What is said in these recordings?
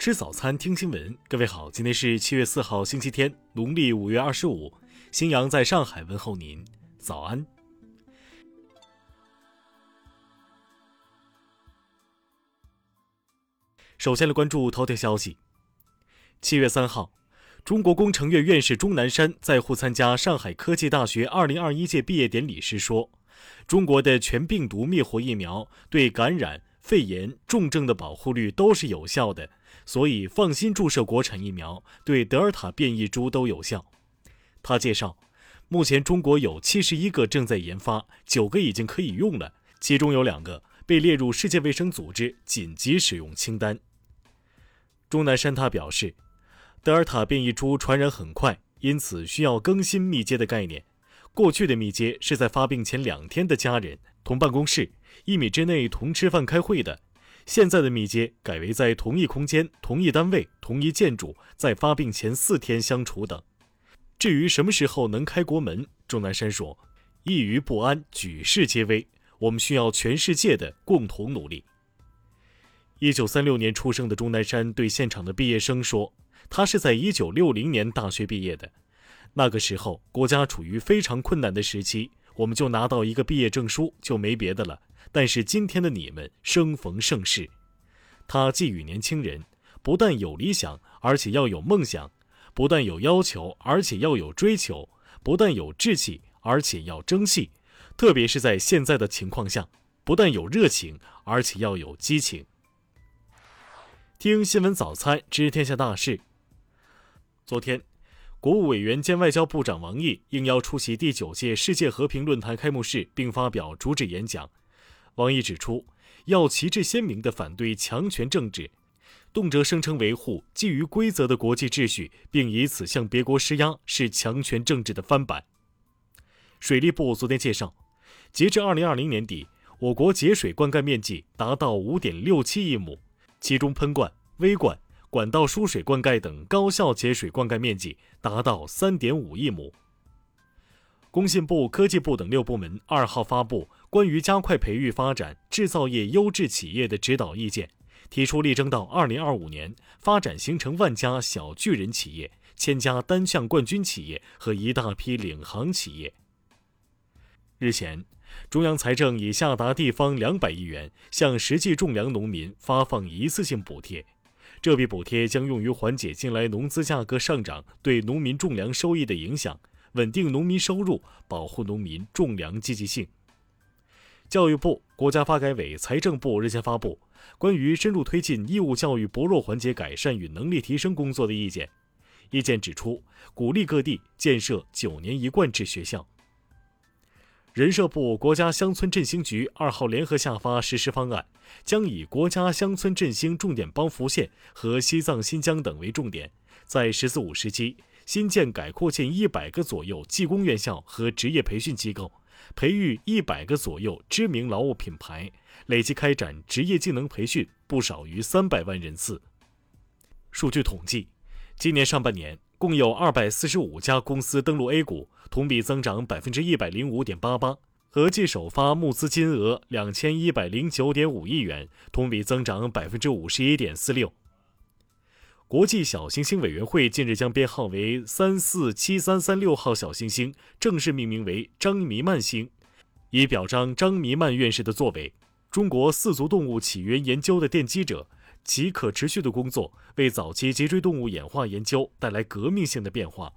吃早餐，听新闻。各位好，今天是七月四号，星期天，农历五月二十五。新阳在上海问候您，早安。首先来关注头条消息。七月三号，中国工程院院士钟南山在沪参加上海科技大学二零二一届毕业典礼时说：“中国的全病毒灭活疫苗对感染。”肺炎重症的保护率都是有效的，所以放心注射国产疫苗，对德尔塔变异株都有效。他介绍，目前中国有七十一个正在研发，九个已经可以用了，其中有两个被列入世界卫生组织紧急使用清单。钟南山他表示，德尔塔变异株传染很快，因此需要更新密接的概念。过去的密接是在发病前两天的家人同办公室。一米之内同吃饭开会的，现在的密接改为在同一空间、同一单位、同一建筑，在发病前四天相处等。至于什么时候能开国门，钟南山说：“一于不安，举世皆危，我们需要全世界的共同努力。”一九三六年出生的钟南山对现场的毕业生说：“他是在一九六零年大学毕业的，那个时候国家处于非常困难的时期，我们就拿到一个毕业证书，就没别的了。”但是今天的你们生逢盛世，他寄予年轻人：不但有理想，而且要有梦想；不但有要求，而且要有追求；不但有志气，而且要争气。特别是在现在的情况下，不但有热情，而且要有激情。听新闻早餐知天下大事。昨天，国务委员兼外交部长王毅应邀出席第九届世界和平论坛开幕式，并发表主旨演讲。王毅指出，要旗帜鲜明地反对强权政治，动辄声称维护基于规则的国际秩序，并以此向别国施压，是强权政治的翻版。水利部昨天介绍，截至2020年底，我国节水灌溉面积达到5.67亿亩，其中喷灌、微灌、管道输水灌溉等高效节水灌溉面积达到3.5亿亩。工信部、科技部等六部门二号发布关于加快培育发展制造业优质企业的指导意见，提出力争到二零二五年发展形成万家小巨人企业、千家单项冠军企业和一大批领航企业。日前，中央财政已下达地方两百亿元向实际种粮农民发放一次性补贴，这笔补贴将用于缓解近来农资价格上涨对农民种粮收益的影响。稳定农民收入，保护农民种粮积极性。教育部、国家发改委、财政部日前发布关于深入推进义务教育薄弱环节改善与能力提升工作的意见。意见指出，鼓励各地建设九年一贯制学校。人社部、国家乡村振兴局二号联合下发实施方案，将以国家乡村振兴重点帮扶县和西藏、新疆等为重点，在“十四五”时期。新建改扩建一百个左右技工院校和职业培训机构，培育一百个左右知名劳务品牌，累计开展职业技能培训不少于三百万人次。数据统计，今年上半年共有二百四十五家公司登陆 A 股，同比增长百分之一百零五点八八，合计首发募资金额两千一百零九点五亿元，同比增长百分之五十一点四六。国际小行星委员会近日将编号为三四七三三六号小行星正式命名为张弥曼星，以表彰张弥曼院士的作为，中国四足动物起源研究的奠基者，其可持续的工作为早期脊椎动物演化研究带来革命性的变化。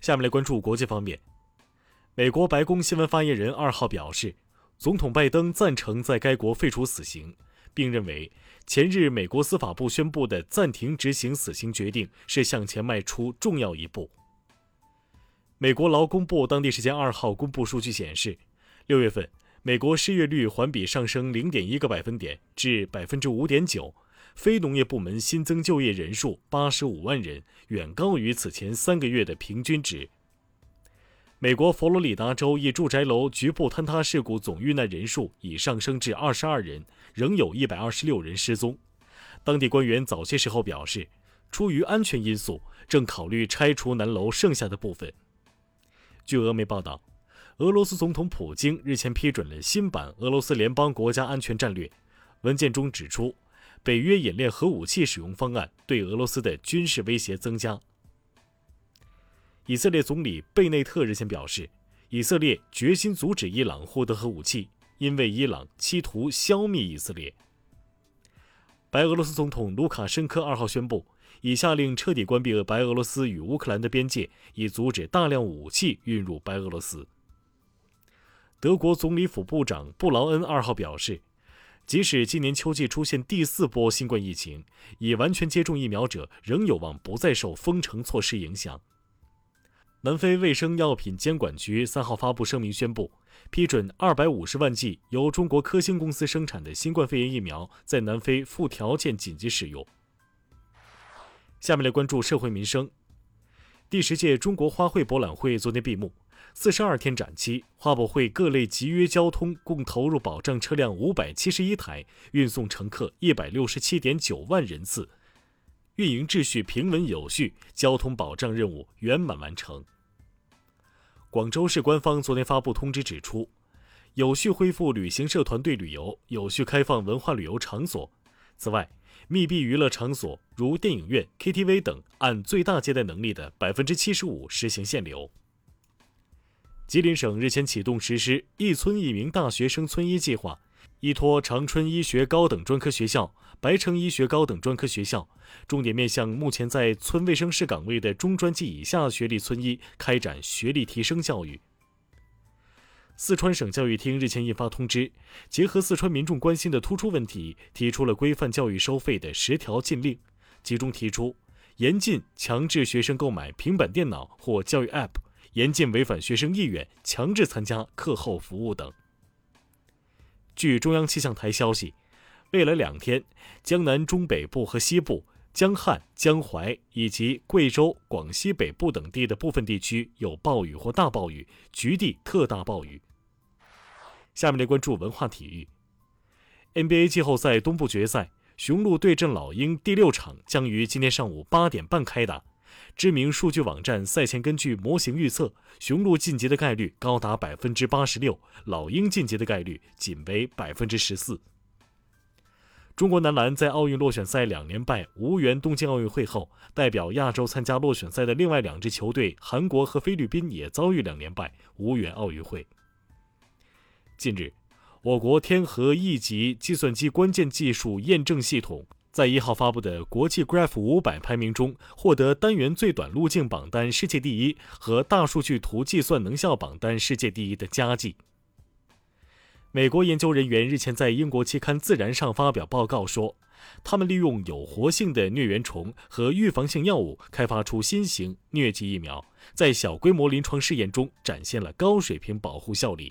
下面来关注国际方面，美国白宫新闻发言人二号表示，总统拜登赞成在该国废除死刑。并认为，前日美国司法部宣布的暂停执行死刑决定是向前迈出重要一步。美国劳工部当地时间二号公布数据显示，六月份美国失业率环比上升零点一个百分点至百分之五点九，非农业部门新增就业人数八十五万人，远高于此前三个月的平均值。美国佛罗里达州一住宅楼局部坍塌事故总遇难人数已上升至二十二人，仍有一百二十六人失踪。当地官员早些时候表示，出于安全因素，正考虑拆除南楼剩下的部分。据俄媒报道，俄罗斯总统普京日前批准了新版俄罗斯联邦国家安全战略，文件中指出，北约演练核武器使用方案对俄罗斯的军事威胁增加。以色列总理贝内特日前表示，以色列决心阻止伊朗获得核武器，因为伊朗企图消灭以色列。白俄罗斯总统卢卡申科二号宣布，已下令彻底关闭白俄罗斯与乌克兰的边界，以阻止大量武器运入白俄罗斯。德国总理府部长布劳恩二号表示。即使今年秋季出现第四波新冠疫情，已完全接种疫苗者仍有望不再受封城措施影响。南非卫生药品监管局三号发布声明宣布，批准二百五十万剂由中国科兴公司生产的新冠肺炎疫苗在南非附条件紧急使用。下面来关注社会民生。第十届中国花卉博览会昨天闭幕。四十二天展期，花博会各类集约交通共投入保障车辆五百七十一台，运送乘客一百六十七点九万人次，运营秩序平稳有序，交通保障任务圆满完成。广州市官方昨天发布通知指出，有序恢复旅行社团队旅游，有序开放文化旅游场所。此外，密闭娱乐场所如电影院、KTV 等，按最大接待能力的百分之七十五实行限流。吉林省日前启动实施“一村一名大学生村医”计划，依托长春医学高等专科学校、白城医学高等专科学校，重点面向目前在村卫生室岗位的中专及以下学历村医开展学历提升教育。四川省教育厅日前印发通知，结合四川民众关心的突出问题，提出了规范教育收费的十条禁令，其中提出严禁强制学生购买平板电脑或教育 App。严禁违反学生意愿强制参加课后服务等。据中央气象台消息，未来两天，江南中北部和西部、江汉、江淮以及贵州、广西北部等地的部分地区有暴雨或大暴雨，局地特大暴雨。下面来关注文化体育。NBA 季后赛东部决赛，雄鹿对阵老鹰第六场将于今天上午八点半开打。知名数据网站赛前根据模型预测，雄鹿晋级的概率高达百分之八十六，老鹰晋级的概率仅为百分之十四。中国男篮在奥运落选赛两连败，无缘东京奥运会后，代表亚洲参加落选赛的另外两支球队韩国和菲律宾也遭遇两连败，无缘奥运会。近日，我国天河一级计算机关键技术验证系统。在一号发布的国际 Graph 五百排名中，获得单元最短路径榜单世界第一和大数据图计算能效榜单世界第一的佳绩。美国研究人员日前在英国期刊《自然》上发表报告说，他们利用有活性的疟原虫和预防性药物开发出新型疟疾疫苗，在小规模临床试验中展现了高水平保护效力。